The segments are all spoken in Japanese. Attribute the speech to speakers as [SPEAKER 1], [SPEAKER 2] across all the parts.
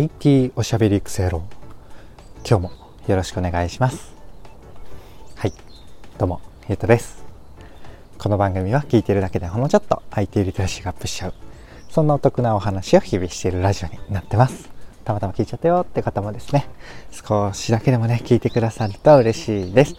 [SPEAKER 1] IT おしゃべり育成論。今日もよろしくお願いします。はい。どうもゆうとです。この番組は聞いてるだけでほんのちょっと IT リテラシーがアップしちゃう。そんなお得なお話を日々しているラジオになってます。たまたま聞いちゃったよって方もですね。少しだけでもね聞いてくださると嬉しいです。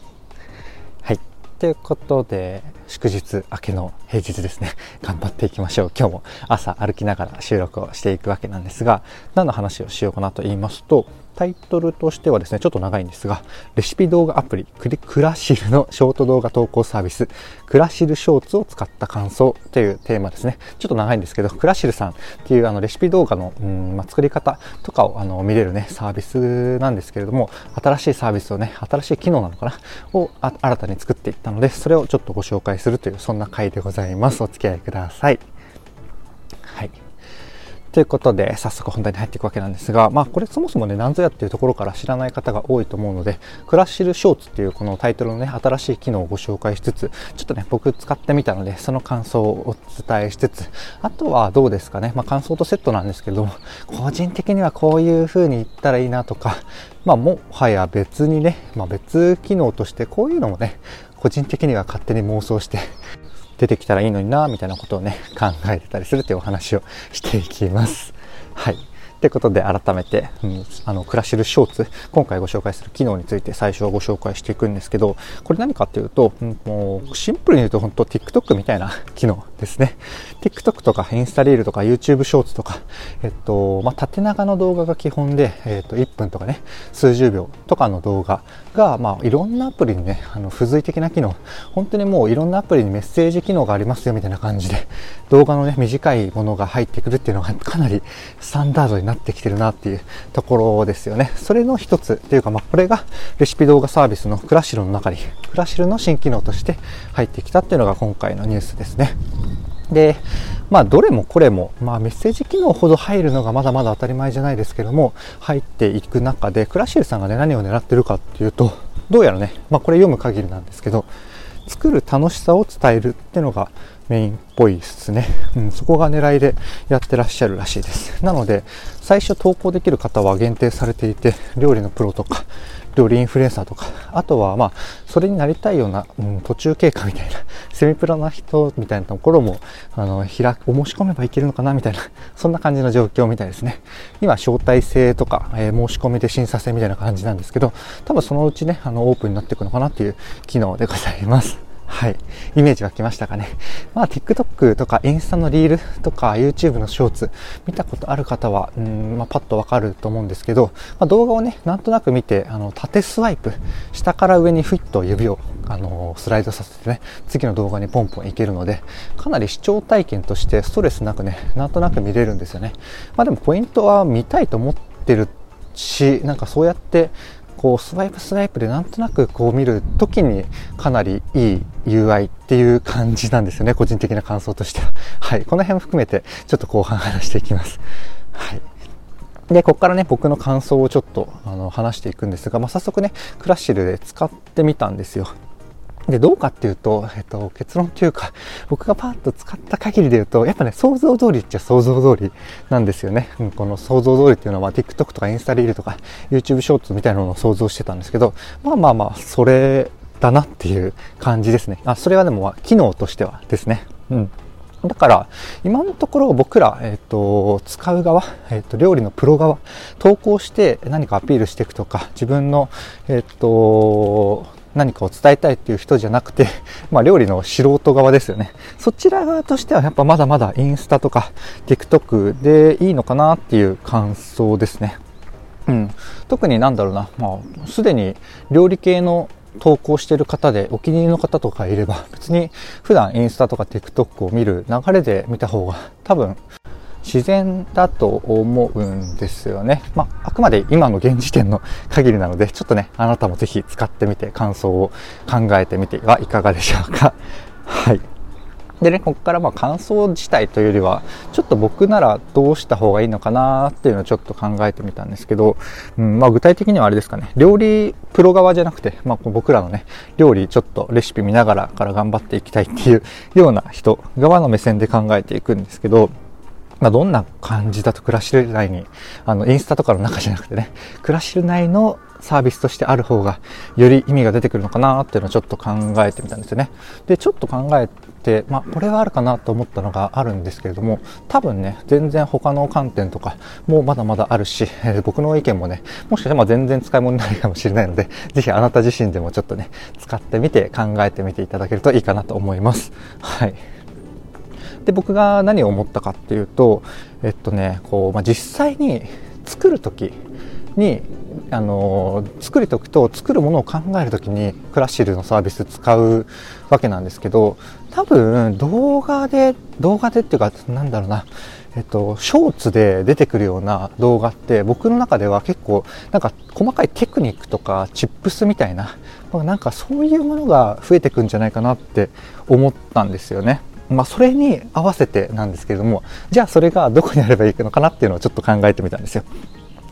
[SPEAKER 1] はい。ということで祝日明けの平日ですね。頑張っていきましょう。今日も朝歩きながら収録をしていくわけなんですが、何の話をしようかなと言いますと、タイトルとしてはですね、ちょっと長いんですが、レシピ動画アプリ、クラシルのショート動画投稿サービス、クラシルショーツを使った感想というテーマですね。ちょっと長いんですけど、クラシルさんっていうあのレシピ動画の、うんま、作り方とかをあの見れるね、サービスなんですけれども、新しいサービスをね、新しい機能なのかなを新たに作っていったので、それをちょっとご紹介するという、そんな回でございます。お付き合いくださ。い。ということで、早速本題に入っていくわけなんですが、まあこれそもそもね、何ぞやっていうところから知らない方が多いと思うので、クラッシルショーツっていうこのタイトルのね、新しい機能をご紹介しつつ、ちょっとね、僕使ってみたので、その感想をお伝えしつつ、あとはどうですかね、まあ感想とセットなんですけど、個人的にはこういう風に言ったらいいなとか、まあもはや別にね、まあ別機能としてこういうのもね、個人的には勝手に妄想して出てきたらいいのになみたいなことをね 考えてたりするというお話をしていきます。はいということで改めて、うん、あのクラシルショーツ今回ご紹介する機能について最初はご紹介していくんですけどこれ何かっていうと、うん、もうシンプルに言うと本当 TikTok みたいな機能ですね TikTok とかインスタリールとか YouTube ショーツとか、えっとまあ、縦長の動画が基本で、えっと、1分とかね数十秒とかの動画が、まあ、いろんなアプリにねあの付随的な機能本当にもういろんなアプリにメッセージ機能がありますよみたいな感じで動画のね短いものが入ってくるっていうのがかなりスタンダードになってきてるなっていうところですよね。それの一つっていうか、まあ、これがレシピ動画サービスのクラシルの中に、クラシルの新機能として入ってきたっていうのが今回のニュースですね。で、まあ、どれもこれも、まあ、メッセージ機能ほど入るのがまだまだ当たり前じゃないですけども、入っていく中で、クラシルさんがね、何を狙ってるかっていうと、どうやらね、まあ、これ読む限りなんですけど、作る楽しさを伝えるっていうのがメインっぽいですね、うん、そこが狙いでやってらっしゃるらしいです。なので最初投稿できる方は限定されていて料理のプロとか料理インフルエンサーとかあとはまあそれになりたいような、うん、途中経過みたいなセミプロな人みたいなところもあの開く申し込めばいけるのかなみたいな そんな感じの状況みたいですね。今招待制とか、えー、申し込みで審査制みたいな感じなんですけど多分そのうちねあのオープンになっていくのかなっていう機能でございます。はい。イメージ湧きましたかね。まあ、TikTok とかインスタのリールとか YouTube のショーツ見たことある方は、うん、まあ、パッとわかると思うんですけど、まあ、動画をね、なんとなく見て、あの、縦スワイプ、下から上にフィット指を、あの、スライドさせてね、次の動画にポンポンいけるので、かなり視聴体験としてストレスなくね、なんとなく見れるんですよね。まあ、でもポイントは見たいと思ってるし、なんかそうやってこうスワイプスワイプでなんとなくこう見るときにかなりいい UI っていう感じなんですよね。個人的な感想としては。はい。この辺も含めてちょっと後半話していきます。はい。で、ここからね、僕の感想をちょっとあの話していくんですが、まあ、早速ね、クラッシルで使ってみたんですよ。で、どうかっていうと、えっと、結論というか、僕がパーッと使った限りで言うと、やっぱね、想像通りっちゃ想像通りなんですよね。うん、この想像通りっていうのは、TikTok とかインスタリールとか YouTube ショーツみたいなのを想像してたんですけど、まあまあまあ、それだなっていう感じですね。あ、それはでも、機能としてはですね。うん。だから、今のところ僕ら、えっ、と、使う側、えっ、と、料理のプロ側、投稿して何かアピールしていくとか、自分の、えっ、と、何かを伝えたいっていう人じゃなくて、まあ料理の素人側ですよね。そちら側としてはやっぱまだまだインスタとか TikTok でいいのかなっていう感想ですね。うん。特になんだろうな、まあすでに料理系の投稿してる方でお気に入りの方とかいれば別に普段インスタとか TikTok を見る流れで見た方が多分自然だと思うんですよね。まあ、あくまで今の現時点の限りなので、ちょっとね、あなたもぜひ使ってみて感想を考えてみてはいかがでしょうか。はい。でね、ここからまあ感想自体というよりは、ちょっと僕ならどうした方がいいのかなっていうのをちょっと考えてみたんですけど、うん、まあ具体的にはあれですかね、料理プロ側じゃなくて、まあ僕らのね、料理ちょっとレシピ見ながらから頑張っていきたいっていうような人側の目線で考えていくんですけど、ま、どんな感じだと暮らしる内に、あの、インスタとかの中じゃなくてね、暮らしる内のサービスとしてある方が、より意味が出てくるのかなっていうのをちょっと考えてみたんですよね。で、ちょっと考えて、まあ、これはあるかなと思ったのがあるんですけれども、多分ね、全然他の観点とかもまだまだあるし、えー、僕の意見もね、もしかしたら全然使い物になるかもしれないので、ぜひあなた自身でもちょっとね、使ってみて考えてみていただけるといいかなと思います。はい。で僕が何を思ったかっていうとえっとねこう、まあ、実際に作る時にあの作る時と作るものを考える時にクラシルのサービス使うわけなんですけど多分動画で動画でっていうかなんだろうなえっと、ショーツで出てくるような動画って僕の中では結構なんか細かいテクニックとかチップスみたいななんかそういうものが増えてくんじゃないかなって思ったんですよね。まあ、それに合わせてなんですけれども、じゃあそれがどこにあればいいのかなっていうのをちょっと考えてみたんですよ。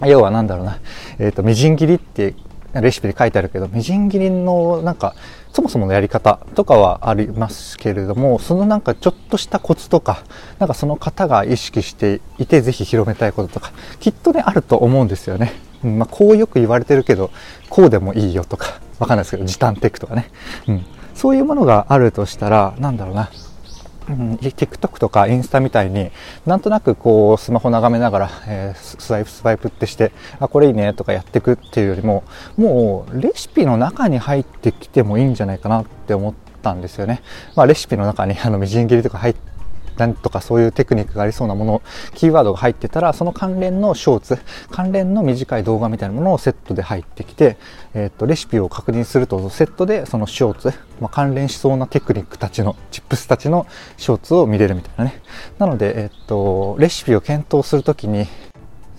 [SPEAKER 1] 要は何だろうな、えっ、ー、と、みじん切りってレシピで書いてあるけど、みじん切りのなんか、そもそものやり方とかはありますけれども、そのなんかちょっとしたコツとか、なんかその方が意識していてぜひ広めたいこととか、きっとね、あると思うんですよね。うん、まあ、こうよく言われてるけど、こうでもいいよとか、わかんないですけど、時短テックとかね。うん。そういうものがあるとしたら、なんだろうな。うん、TikTok とかインスタみたいになんとなくこうスマホ眺めながら、えー、スワイプスワイプってしてあこれいいねとかやっていくっていうよりももうレシピの中に入ってきてもいいんじゃないかなって思ったんですよね。まあ、レシピの中にあのみじん切りとか入っなんとかそういうテクニックがありそうなもの、キーワードが入ってたら、その関連のショーツ、関連の短い動画みたいなものをセットで入ってきて、えっ、と、レシピを確認すると、セットでそのショーツ、まあ、関連しそうなテクニックたちの、チップスたちのショーツを見れるみたいなね。なので、えっ、と、レシピを検討するときに、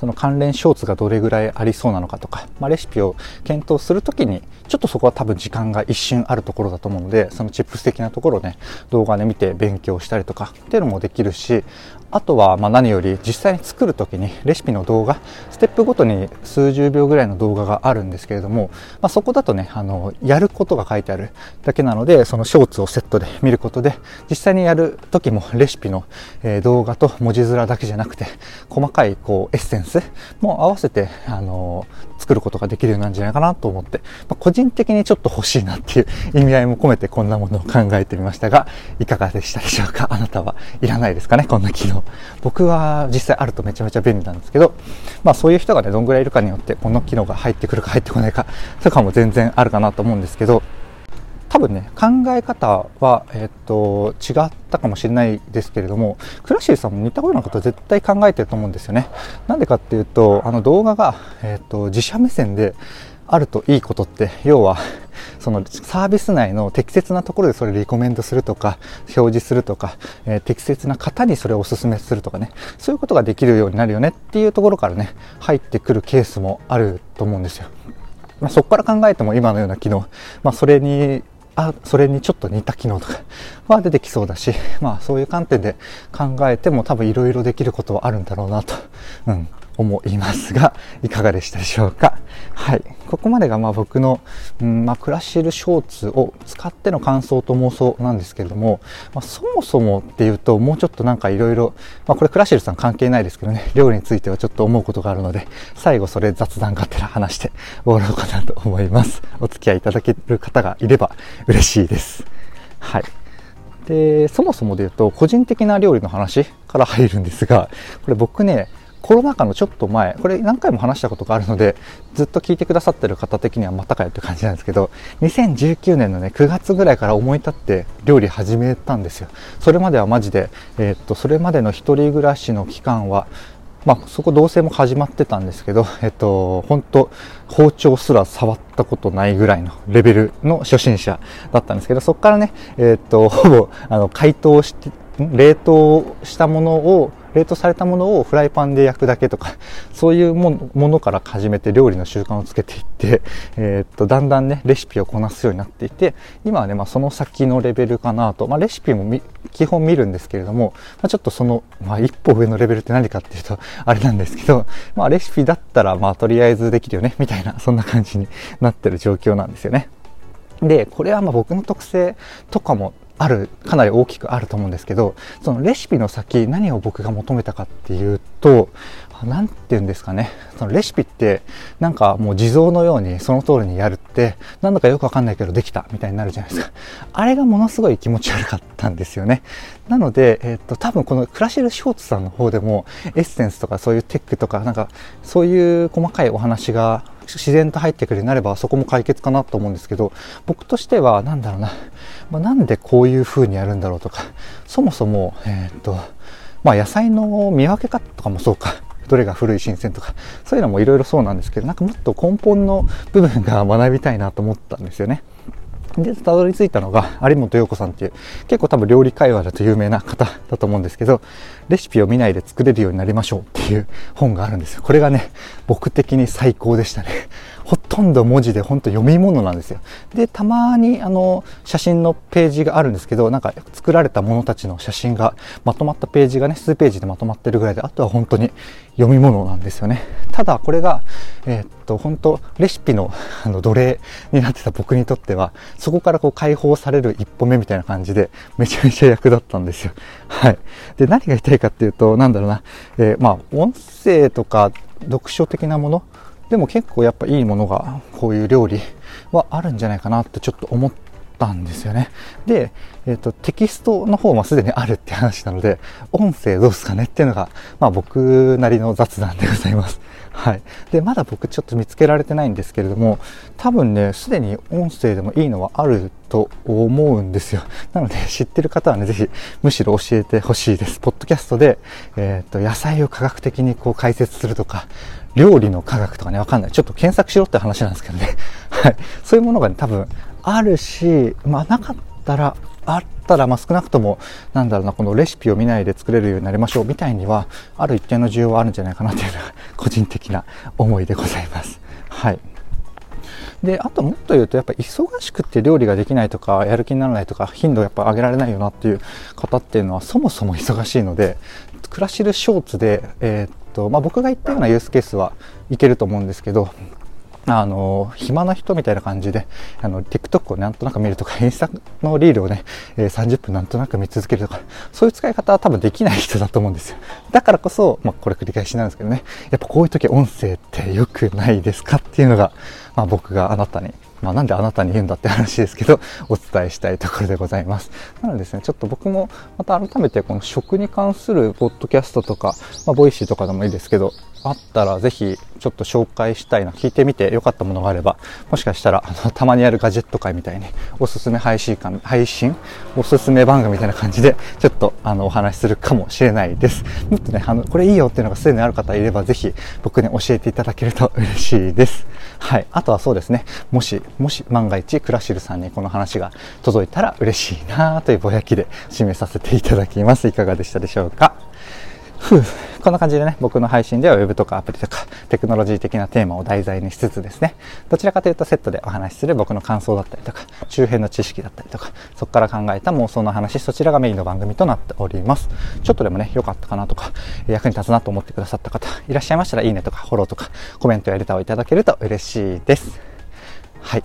[SPEAKER 1] その関連ショーツがどれぐらいありそうなのかとか、まあ、レシピを検討するときに、ちょっとそこは多分時間が一瞬あるところだと思うので、そのチップス的なところをね、動画で見て勉強したりとかっていうのもできるし、あとはま何より実際に作る時にレシピの動画ステップごとに数十秒ぐらいの動画があるんですけれども、まあ、そこだとねあのやることが書いてあるだけなのでそのショーツをセットで見ることで実際にやる時もレシピの、動画と文字面だけじゃなくて細かいこうエッセンスも合わせてあの作ることができるようなんじゃないかなと思って、まあ、個人的にちょっと欲しいなっていう意味合いも込めてこんなものを考えてみましたがいかがでしたでしょうか？あなたはいらないですかね？こんな機能。僕は実際あるとめちゃめちゃ便利なんですけど、まあそういう人がね、どんぐらいいるかによって、この機能が入ってくるか入ってこないか、とかも全然あるかなと思うんですけど、多分ね、考え方は、えっと、違ったかもしれないですけれども、クラシーさんも似たようなこと絶対考えてると思うんですよね。なんでかっていうと、あの動画が、えっと、自社目線であるといいことって、要は、そのサービス内の適切なところでそれリコメンドするとか、表示するとか、えー、適切な方にそれをお勧めするとかね、そういうことができるようになるよねっていうところからね、入ってくるケースもあると思うんですよ。まあ、そこから考えても今のような機能、まあ、それにあそれにちょっと似た機能とか は出てきそうだし、まあそういう観点で考えても多分いろいろできることはあるんだろうなと、うん、思いますが、いかがでしたでしょうか？はい。ここまでがまあ僕の、うんまあ、クラシルショーツを使っての感想と妄想なんですけれども、まあ、そもそもっていうともうちょっとなんかいろいろ、これクラシルさん関係ないですけどね、料理についてはちょっと思うことがあるので、最後それ雑談がてら話して終わろうかなと思います。お付き合いいただける方がいれば嬉しいです。はい。で、そもそもで言うと、個人的な料理の話から入るんですが、これ僕ね、コロナ禍のちょっと前、これ何回も話したことがあるので、ずっと聞いてくださってる方的にはまたかよって感じなんですけど、2019年のね、9月ぐらいから思い立って料理始めたんですよ。それまではマジで、えー、っと、それまでの一人暮らしの期間は、まあ、そこ同棲も始まってたんですけど、えっと、本当包丁すら触ったことないぐらいのレベルの初心者だったんですけど、そこからね、えっと、ほぼ、あの、解凍して、冷凍したものを冷凍されたものをフライパンで焼くだけとか、そういうものから始めて料理の習慣をつけていって、えー、っと、だんだんね、レシピをこなすようになっていて、今はね、まあ、その先のレベルかなと、まあ、レシピも基本見るんですけれども、まあ、ちょっとその、まあ、一歩上のレベルって何かっていうと、あれなんですけど、まあ、レシピだったら、まあ、とりあえずできるよね、みたいな、そんな感じになってる状況なんですよね。で、これはまあ僕の特性とかもある、かなり大きくあると思うんですけど、そのレシピの先、何を僕が求めたかっていうと、なんて言うんですかね。そのレシピって、なんかもう地蔵のようにその通りにやるって、なんだかよくわかんないけどできたみたいになるじゃないですか。あれがものすごい気持ち悪かったんですよね。なので、えっと、多分このクラシル・ショーツさんの方でも、エッセンスとかそういうテックとか、なんかそういう細かいお話が自然と入ってくるようになればそこも解決かなと思うんですけど、僕としては、何だろうな、まあ、なんでこういう風にやるんだろうとか、そもそも、えっと、まあ野菜の見分け方とかもそうか。どれが古い新鮮とか、そういうのもいろいろそうなんですけど、なんかもっと根本の部分が学びたいなと思ったんですよね。で、たどり着いたのが、有本陽子さんっていう、結構多分料理会話だと有名な方だと思うんですけど、レシピを見ないで作れるようになりましょうっていう本があるんですよ。これがね、僕的に最高でしたね。ほとんど文字で本当読み物なんですよ。で、たまにあの写真のページがあるんですけど、なんか作られたものたちの写真がまとまったページがね、数ページでまとまってるぐらいで、あとは本当に読み物なんですよね。ただこれが、えー、っと、本当レシピのあの奴隷になってた僕にとっては、そこからこう解放される一歩目みたいな感じで、めちゃめちゃ役立ったんですよ。はい。で、何が言いたいかっていうと、なんだろうな、えー、まあ、音声とか読書的なものでも結構やっぱいいものがこういう料理はあるんじゃないかなってちょっと思ったんですよね。で、えっ、ー、と、テキストの方もすでにあるって話なので、音声どうすかねっていうのが、まあ僕なりの雑談でございます。はい。で、まだ僕ちょっと見つけられてないんですけれども、多分ね、すでに音声でもいいのはあると思うんですよ。なので、知ってる方はね、ぜひ、むしろ教えてほしいです。ポッドキャストで、えっ、ー、と、野菜を科学的にこう解説するとか、料理の科学とかね、わかんない。ちょっと検索しろって話なんですけどね。はい。そういうものがね、多分あるし、まあなかったら、あったら、まあ少なくとも、なんだろうな、このレシピを見ないで作れるようになりましょうみたいには、ある一定の需要はあるんじゃないかなっていうのが、個人的な思いでございます。はい。で、あともっと言うと、やっぱ忙しくて料理ができないとか、やる気にならないとか、頻度やっぱ上げられないよなっていう方っていうのは、そもそも忙しいので、クラシルショーツで、えー、と、まあ、僕が言ったようなユースケースはいけると思うんですけど、あの、暇な人みたいな感じで、あの、TikTok をなんとなく見るとか、インスタのリールをね、え、30分なんとなく見続けるとか、そういう使い方は多分できない人だと思うんですよ。だからこそ、まあ、これ繰り返しなんですけどね、やっぱこういう時音声って良くないですかっていうのが、まあ、僕があなたにまあ、なんであなたに言うんだって話ですけど、お伝えしたいところでございます。なのでですね、ちょっと僕もまた改めてこの食に関するポッドキャストとか、まあ、ボイシーとかでもいいですけど、あったらぜひちょっと紹介したいな、聞いてみてよかったものがあれば、もしかしたら、あの、たまにやるガジェット回みたいに、おすすめ配信感、配信？おすすめ番組みたいな感じで、ちょっと、あの、お話しするかもしれないです。もっとね、あの、これいいよっていうのがすでにある方いれば、ぜひ僕に教えていただけると嬉しいです。はい。あとはそうですね、もし、もし万が一、クラシルさんにこの話が届いたら嬉しいなというぼやきで締めさせていただきます。いかがでしたでしょうか？ふうこんな感じでね、僕の配信では Web とかアプリとかテクノロジー的なテーマを題材にしつつですね、どちらかというとセットでお話しする僕の感想だったりとか、周辺の知識だったりとか、そこから考えた妄想の話、そちらがメインの番組となっております。ちょっとでもね、良かったかなとか、役に立つなと思ってくださった方いらっしゃいましたら、いいねとかフォローとか、コメントやレターをいただけると嬉しいです。はい。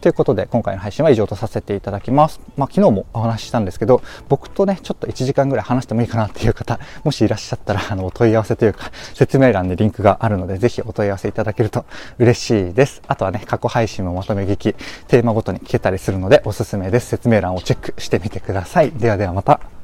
[SPEAKER 1] ということで、今回の配信は以上とさせていただきます。まあ、昨日もお話ししたんですけど、僕とね、ちょっと1時間ぐらい話してもいいかなっていう方、もしいらっしゃったら、あの、お問い合わせというか、説明欄にリンクがあるので、ぜひお問い合わせいただけると嬉しいです。あとはね、過去配信もまとめ聞き、テーマごとに聞けたりするので、おすすめです。説明欄をチェックしてみてください。ではではまた。